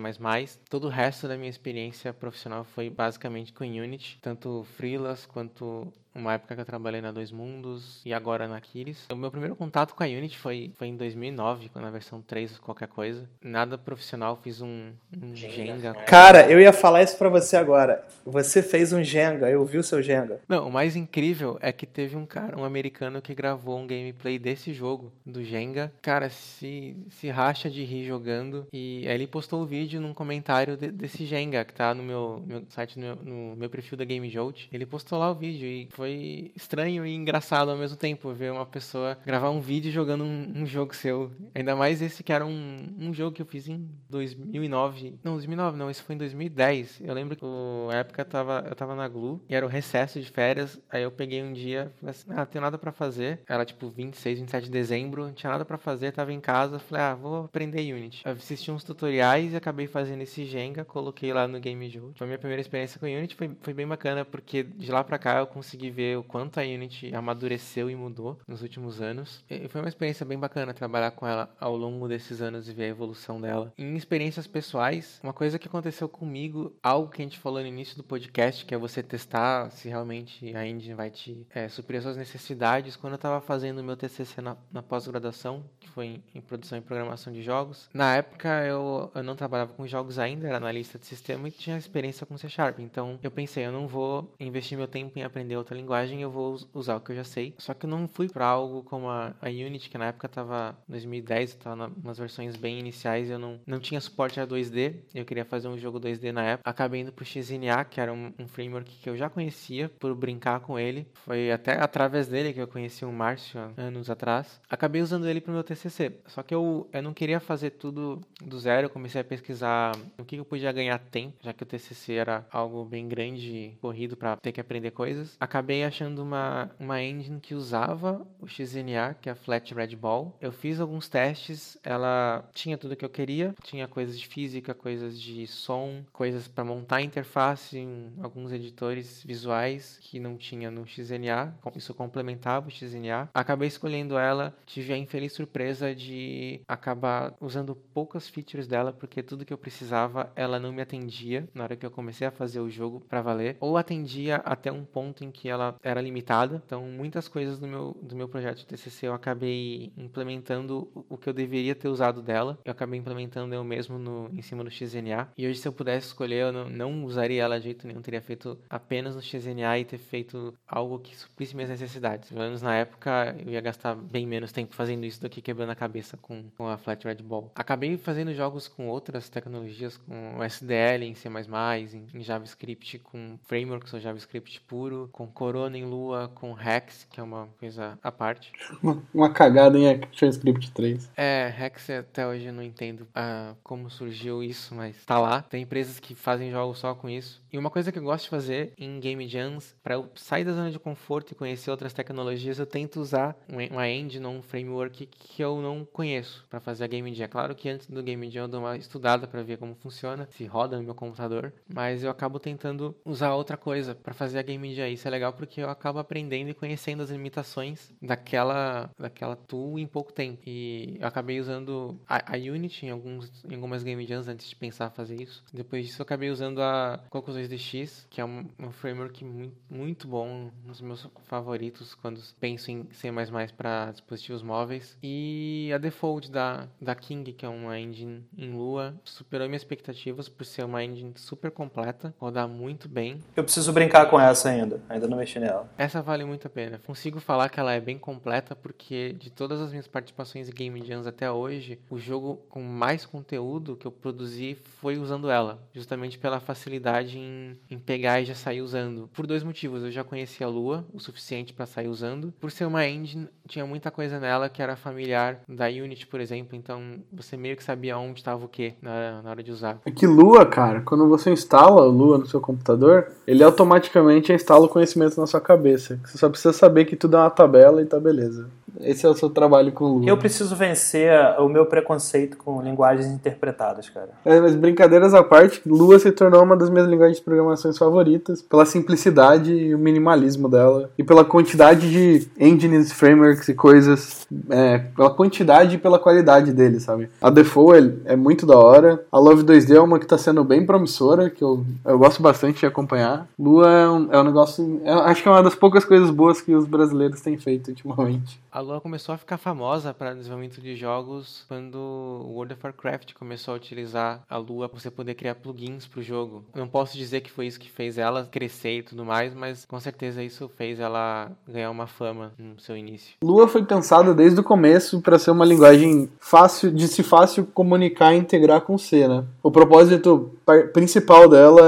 Todo o resto da minha experiência profissional foi basicamente com Unity, tanto freelance quanto uma época que eu trabalhei na Dois Mundos e agora na Aquiles. O meu primeiro contato com a Unity foi, foi em 2009, na versão 3, qualquer coisa. Nada profissional, fiz um, um Jenga. Cara, eu ia falar isso pra você agora. Você fez um Jenga, eu vi o seu Jenga. Não, o mais incrível é que teve um cara, um americano, que gravou um gameplay desse jogo, do Jenga. Cara, se, se racha de rir jogando. E aí ele postou o vídeo num comentário de, desse Jenga, que tá no meu, meu site, no, no meu perfil da Game Jolt. Ele postou lá o vídeo e foi foi estranho e engraçado ao mesmo tempo ver uma pessoa gravar um vídeo jogando um, um jogo seu. Ainda mais esse que era um, um jogo que eu fiz em 2009. Não, 2009 não, esse foi em 2010. Eu lembro que na época eu tava, eu tava na Glu e era o recesso de férias. Aí eu peguei um dia, falei assim, ah, tenho nada para fazer. Era tipo 26, 27 de dezembro, não tinha nada para fazer, tava em casa. Falei, ah, vou aprender Unity. Eu assisti uns tutoriais e acabei fazendo esse Jenga, coloquei lá no Game Joe. Foi a minha primeira experiência com Unity, foi, foi bem bacana, porque de lá pra cá eu consegui ver o quanto a Unity amadureceu e mudou nos últimos anos. E foi uma experiência bem bacana trabalhar com ela ao longo desses anos e ver a evolução dela. Em experiências pessoais, uma coisa que aconteceu comigo, algo que a gente falou no início do podcast, que é você testar se realmente a engine vai te é, suprir as suas necessidades. Quando eu estava fazendo o meu TCC na, na pós-graduação, que foi em, em, produção e programação de jogos, na época eu, eu não trabalhava com jogos ainda, era analista de sistema e tinha experiência com C Sharp. Então eu pensei, eu não vou investir meu tempo em aprender outra linguagem, eu vou usar o que eu já sei. Só que eu não fui para algo como a, a, Unity, que na época tava 2010, tava nas versões bem iniciais, eu não, não tinha suporte a 2D. Eu queria fazer um jogo 2D na época. Acabei indo pro XNA, que era um, um framework que eu já conhecia por brincar com ele. Foi até através dele que eu conheci o Márcio anos atrás. Acabei usando ele pro meu TCC. Só que eu, eu não queria fazer tudo do zero. Eu comecei a pesquisar o que eu podia ganhar tempo, já que o TCC era algo bem grande, corrido para ter que aprender coisas. Acabei acabei achando uma, uma engine que usava o XNA, que é a Flat Red Ball. Eu fiz alguns testes, ela tinha tudo que eu queria, tinha coisas de física, coisas de som, coisas para montar interface, em alguns editores visuais que não tinha no XNA, isso complementava o XNA. Acabei escolhendo ela, tive a infeliz surpresa de acabar usando poucas features dela, porque tudo que eu precisava ela não me atendia na hora que eu comecei a fazer o jogo para valer, ou atendia até um ponto em que ela era limitada. Então, muitas coisas do meu, do meu projeto de TCC eu acabei implementando o que eu deveria ter usado dela. Eu acabei implementando eu mesmo no, em cima do XNA. E hoje, se eu pudesse escolher, eu não, não usaria ela de jeito nenhum. Teria feito apenas no XNA e ter feito algo que suprisse minhas necessidades. Pelo menos na época, eu ia gastar bem menos tempo fazendo isso do que quebrando a cabeça com, com a Flat Red Ball. Acabei fazendo jogos com outras tecnologias, com SDL em C++, em, em JavaScript, com frameworks ou JavaScript puro, com Corona em Lua, com Hex, que é uma coisa à parte. Uma, uma cagada em ActionScript 3. É, Hex até hoje eu não entendo uh, como surgiu isso, mas tá lá. Tem empresas que fazem jogos só com isso. E uma coisa que eu gosto de fazer em Game Jams, para eu sair da zona de conforto e conhecer outras tecnologias, eu tento usar uma engine ou um framework que eu não conheço para fazer a Game Jam. É claro que antes do Game Jam eu dou uma estudada para ver como funciona, se roda no meu computador, mas eu acabo tentando usar outra coisa para fazer a Game Jam. Isso é legal porque eu acabo aprendendo e conhecendo as limitações daquela, daquela tool em pouco tempo. E eu acabei usando a, a Unity em, alguns, em algumas Game Jams antes de pensar fazer isso. Depois disso eu acabei usando a Cocos 2DX, que é um, um framework muito, muito bom, um dos meus favoritos quando penso em C++ para dispositivos móveis. E a default da, da King, que é uma engine em Lua, superou minhas expectativas por ser uma engine super completa, rodar muito bem. Eu preciso brincar com essa ainda, ainda não mexi nela. Essa vale muito a pena. Consigo falar que ela é bem completa porque de todas as minhas participações em Game Jams até hoje, o jogo com mais conteúdo que eu produzi foi usando ela, justamente pela facilidade em, em pegar e já sair usando. Por dois motivos, eu já conhecia a Lua o suficiente para sair usando. Por ser uma engine, tinha muita coisa nela que era familiar da Unity, por exemplo, então você meio que sabia onde estava o que na, na hora de usar. É que Lua, cara, quando você instala Lua no seu computador, ele automaticamente instala o conhecimento na sua cabeça. Você só precisa saber que tudo é uma tabela e tá beleza. Esse é o seu trabalho com Lua. Eu preciso vencer o meu preconceito com linguagens interpretadas, cara. É, mas brincadeiras à parte, Lua se tornou uma das minhas linguagens de programação favoritas pela simplicidade e o minimalismo dela e pela quantidade de engines, frameworks e coisas, é, pela quantidade e pela qualidade dele, sabe? A Default é, é muito da hora. A Love 2D é uma que tá sendo bem promissora, que eu, eu gosto bastante de acompanhar. Lua é um, é um negócio. É, acho que é uma das poucas coisas boas que os brasileiros têm feito ultimamente. A Lua começou a ficar famosa para desenvolvimento de jogos quando o World of Warcraft começou a utilizar a Lua para você poder criar plugins para o jogo. Não posso dizer que foi isso que fez ela crescer e tudo mais, mas com certeza isso fez ela ganhar uma fama no seu início. Lua foi pensada desde o começo para ser uma linguagem fácil de se fácil comunicar e integrar com C, né? O propósito principal dela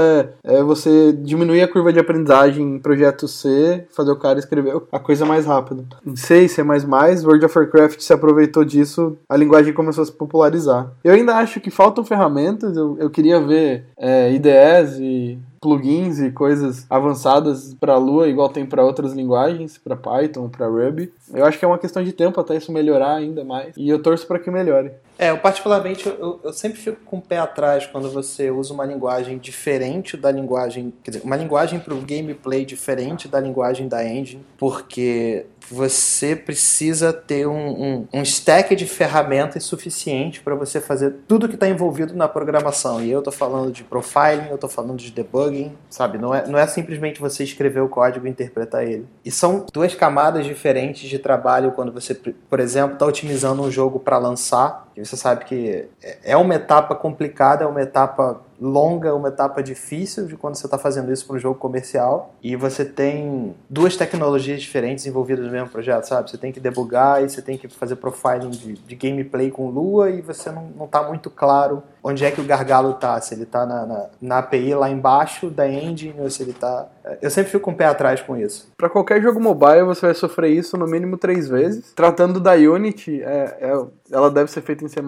é, é você diminuir a curva de aprendizagem em projeto C, fazer o cara escrever a coisa mais rápido. Em C C++, World of Warcraft se aproveitou disso, a linguagem começou a se popularizar. Eu ainda acho que faltam ferramentas, eu, eu queria ver é, IDEs e plugins e coisas avançadas para Lua, igual tem para outras linguagens, para Python, para Ruby. Eu acho que é uma questão de tempo até isso melhorar ainda mais. E eu torço para que melhore. É, eu particularmente eu, eu, sempre fico com o pé atrás quando você usa uma linguagem diferente da linguagem, quer dizer, uma linguagem para o gameplay diferente da linguagem da engine, porque você precisa ter um, um, um stack de ferramentas suficiente para você fazer tudo que está envolvido na programação. E eu estou falando de profiling, eu estou falando de debugging, sabe? Não é, não é simplesmente você escrever o código e interpretar ele. E são duas camadas diferentes de trabalho quando você, por exemplo, está otimizando um jogo para lançar você sabe que é uma etapa complicada, é uma etapa longa, uma etapa difícil de quando você está fazendo isso para um jogo comercial e você tem duas tecnologias diferentes envolvidas no mesmo projeto, sabe? Você tem que debugar e você tem que fazer profiling de, de gameplay com Lua e você não está muito claro onde é que o gargalo tá, se ele tá na, na, na API lá embaixo da engine ou se ele tá... Eu sempre fico com o pé atrás com isso. Para qualquer jogo mobile você vai sofrer isso no mínimo três vezes. Tratando da Unity, é, é, ela deve ser feita em C++,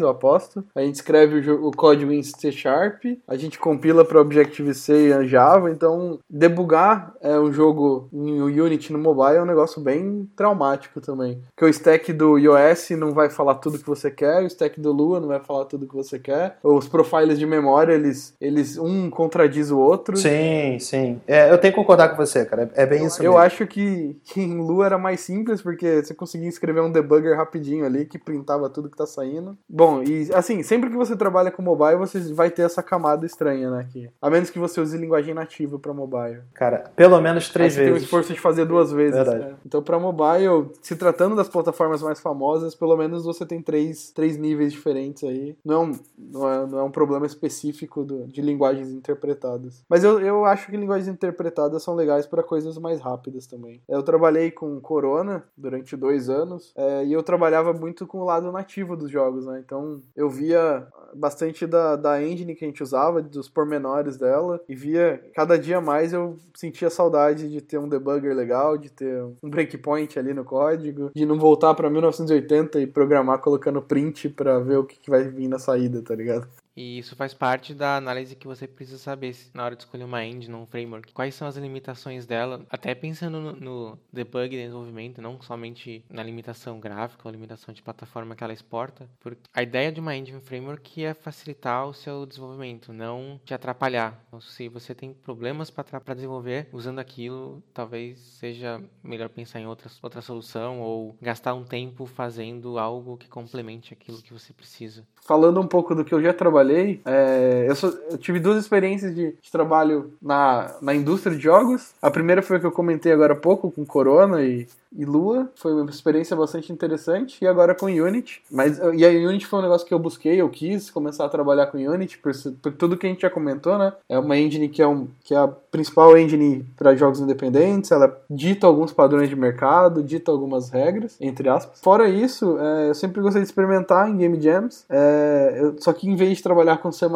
eu aposto. A gente escreve o, o código em C Sharp, a gente compila para Objective-C e Java, então debugar é, um jogo em Unity no mobile é um negócio bem traumático também. Porque o stack do iOS não vai falar tudo que você quer, o stack do Lua não vai falar tudo que você quer. Os profiles de memória, eles, eles um contradiz o outro. Sim, sim. É, eu tenho que concordar com você, cara. É bem isso Eu mesmo. acho que, que em Lua era mais simples, porque você conseguia escrever um debugger rapidinho ali que printava tudo que tá saindo. Bom, e assim, sempre que você trabalha com mobile, você vai ter essa camada estranha, né? Que, a menos que você use linguagem nativa para mobile. Cara, pelo menos três vezes. tem o esforço de fazer duas vezes. Verdade. né? Então, para mobile, se tratando das plataformas mais famosas, pelo menos você tem três, três níveis diferentes aí. Não é não é, não é um problema específico do- de linguagens interpretadas. Mas eu, eu acho que linguagens interpretadas são legais para coisas mais rápidas também. Eu trabalhei com Corona durante dois anos é, e eu trabalhava muito com o lado nativo dos jogos, né? Então eu via bastante da, da engine que a gente usava, dos pormenores dela, e via cada dia mais eu sentia saudade de ter um debugger legal, de ter um breakpoint ali no código, de não voltar pra 1980 e programar colocando print pra ver o que, que vai vir na saída, tá ligado? E isso faz parte da análise que você precisa saber na hora de escolher uma engine, um framework. Quais são as limitações dela, até pensando no, no debug e desenvolvimento, não somente na limitação gráfica ou limitação de plataforma que ela exporta. Porque a ideia de uma engine framework é facilitar o seu desenvolvimento, não te atrapalhar. Então, se você tem problemas para desenvolver usando aquilo, talvez seja melhor pensar em outras, outra solução ou gastar um tempo fazendo algo que complemente aquilo que você precisa. Falando um pouco do que eu já trabalhei, é, eu, sou- eu tive duas experiências de, de trabalho na, na indústria de jogos. A primeira foi a que eu comentei agora há pouco, com Corona e, e Lua. Foi uma experiência bastante interessante. E agora com Unity. Mas, e a Unity foi um negócio que eu busquei, eu quis começar a trabalhar com Unity, por, por tudo que a gente já comentou, né? É uma engine que é, um, que é a principal engine para jogos independentes. Ela dita alguns padrões de mercado, dita algumas regras, entre aspas. Fora isso, é, eu sempre gostei de experimentar em Game Jams. É, eu- só que em vez de trabalhar com C++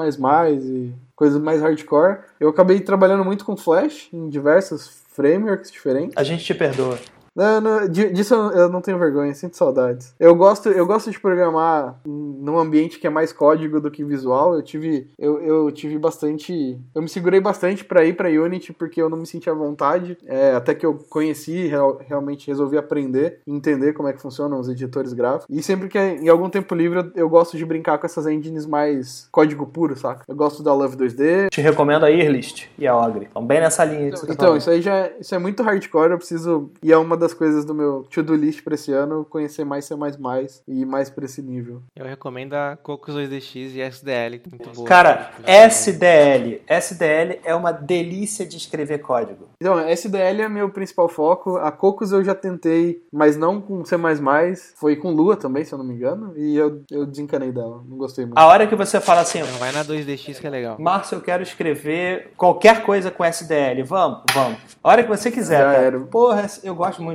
e coisas mais hardcore, eu acabei trabalhando muito com Flash em diversos frameworks diferentes. A gente te perdoa. Não, não, di- disso eu não tenho vergonha, sinto saudades. Eu gosto, eu gosto de programar num ambiente que é mais código do que visual. Eu tive, eu, eu tive bastante, eu me segurei bastante para ir para Unity porque eu não me sentia à vontade. É, até que eu conheci, real- realmente resolvi aprender, entender como é que funcionam os editores gráficos. E sempre que em algum tempo livre eu, eu gosto de brincar com essas engines mais código puro, saca? Eu gosto da Love 2D, Te recomendo a Earlist e a Ogre. Estão bem nessa linha. tá então, falando. isso aí já é, isso é muito hardcore, eu preciso. E é uma das coisas do meu to-do list pra esse ano, conhecer mais C e ir mais pra esse nível. Eu recomendo a Cocos 2DX e SDL, muito boa. Cara, SDL. SDL é uma delícia de escrever código. Então, SDL é meu principal foco. A Cocos eu já tentei, mas não com C. Foi com Lua também, se eu não me engano. E eu, eu desencanei dela. Não gostei muito. A hora que você fala assim, Não, vai na 2DX que é legal. Márcio, eu quero escrever qualquer coisa com SDL. Vamos? Vamos. A hora que você quiser, Já cara. era. Porra, eu gosto muito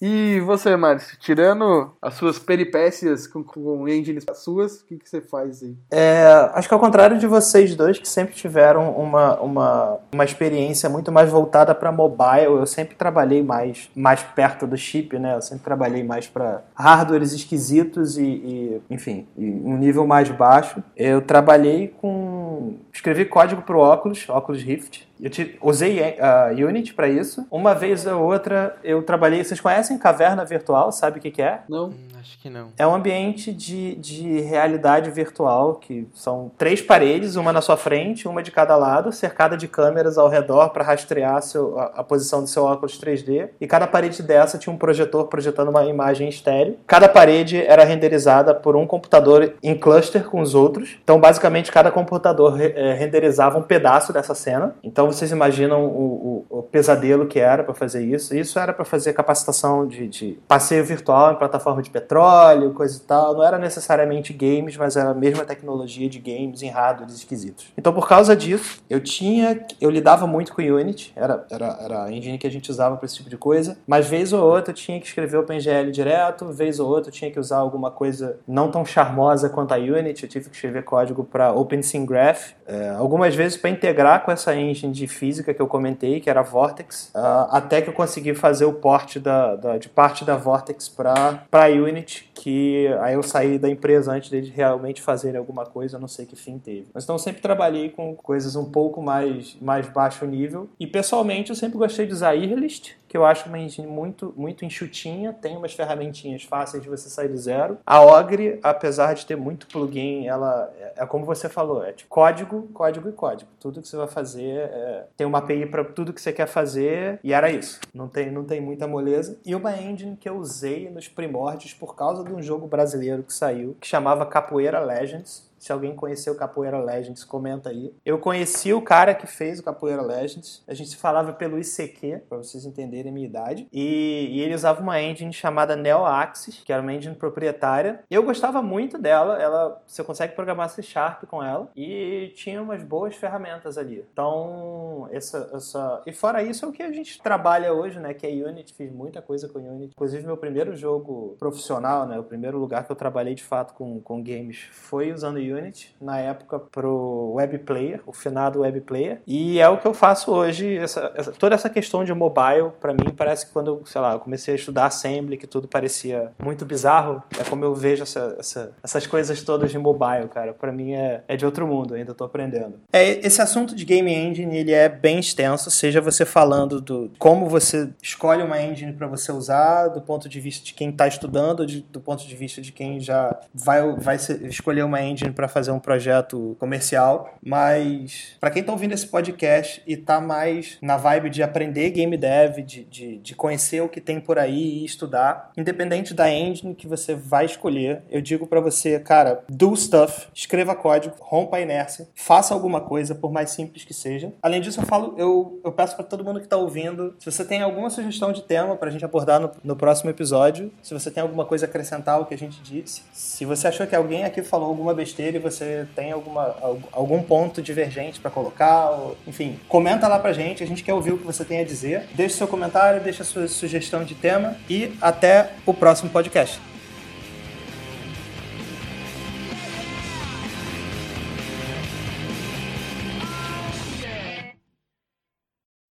E você, Márcio, tirando as suas peripécias com, com engines suas, o que, que você faz aí? É, acho que ao contrário de vocês dois, que sempre tiveram uma, uma, uma experiência muito mais voltada para mobile, eu sempre trabalhei mais, mais perto do chip, né? Eu sempre trabalhei mais para hardwares esquisitos e, e, enfim, e um nível mais baixo. Eu trabalhei com. Escrevi código para o óculos, óculos Rift. Eu te- usei a Unity para isso. Uma vez ou outra eu trabalhei. Vocês conhecem caverna virtual? Sabe o que, que é? Não? Hum, acho que não. É um ambiente de, de realidade virtual, que são três paredes, uma na sua frente, uma de cada lado, cercada de câmeras ao redor para rastrear seu- a, a posição do seu óculos 3D. E cada parede dessa tinha um projetor projetando uma imagem estéreo. Cada parede era renderizada por um computador em cluster com os outros. Então, basicamente, cada computador re- eh, renderizava um pedaço dessa cena. Então, vocês imaginam o, o, o pesadelo que era para fazer isso. Isso era para fazer capacitação de, de, passeio virtual em plataforma de petróleo, coisa e tal. Não era necessariamente games, mas era a mesma tecnologia de games em hardwares esquisitos. Então, por causa disso, eu tinha, eu lidava muito com Unity. Era, era, era a engine que a gente usava para esse tipo de coisa. Mas vez ou outra eu tinha que escrever OpenGL direto, vez ou outra eu tinha que usar alguma coisa não tão charmosa quanto a Unity. Eu tive que escrever código para OpenSyncGraph. É, algumas vezes para integrar com essa engine de física que eu comentei, que era a Vortex, uh, até que eu consegui fazer o port da, da de parte da Vortex para Unity, que aí eu saí da empresa antes de realmente fazerem alguma coisa, não sei que fim teve. Mas então sempre trabalhei com coisas um pouco mais, mais baixo nível, e pessoalmente eu sempre gostei de usar Irlist, que eu acho uma engine muito, muito enxutinha, tem umas ferramentinhas fáceis de você sair do zero. A Ogre, apesar de ter muito plugin, ela é, é como você falou, é tipo código, código e código. Tudo que você vai fazer é, tem uma API para tudo que você quer fazer e era isso. Não tem, não tem muita moleza. E uma engine que eu usei nos primórdios por causa de um jogo brasileiro que saiu, que chamava Capoeira Legends se alguém conheceu o Capoeira Legends, comenta aí. Eu conheci o cara que fez o Capoeira Legends. A gente se falava pelo ICQ, para vocês entenderem a minha idade. E, e, ele usava uma engine chamada NeoAxis, que era uma engine proprietária. Eu gostava muito dela. Ela, você consegue programar C Sharp com ela. E tinha umas boas ferramentas ali. Então, essa, essa... E fora isso, é o que a gente trabalha hoje, né? Que é Unity. Fiz muita coisa com Unity. Inclusive, meu primeiro jogo profissional, né? O primeiro lugar que eu trabalhei de fato com, com games foi usando Unity Unity, na época pro Web Player, o finado Web Player, e é o que eu faço hoje, essa, essa, toda essa questão de mobile, para mim parece que quando, sei lá, eu comecei a estudar Assembly, que tudo parecia muito bizarro, é como eu vejo essa, essa, essas coisas todas de mobile, cara, para mim é, é de outro mundo, ainda tô aprendendo. É, esse assunto de Game Engine, ele é bem extenso, seja você falando do como você escolhe uma engine para você usar, do ponto de vista de quem está estudando, de, do ponto de vista de quem já vai, vai escolher uma engine para para fazer um projeto comercial, mas para quem está ouvindo esse podcast e está mais na vibe de aprender game dev, de, de, de, conhecer o que tem por aí e estudar, independente da engine que você vai escolher, eu digo para você, cara, do stuff, escreva código, rompa a inércia, faça alguma coisa, por mais simples que seja. Além disso, eu falo, eu, eu peço para todo mundo que está ouvindo, se você tem alguma sugestão de tema para a gente abordar no, no próximo episódio, se você tem alguma coisa a acrescentar ao que a gente disse, se você achou que alguém aqui falou alguma besteira e você tem alguma, algum ponto divergente para colocar, ou, enfim, comenta lá pra gente, a gente quer ouvir o que você tem a dizer. Deixe seu comentário, deixe a sua sugestão de tema e até o próximo podcast.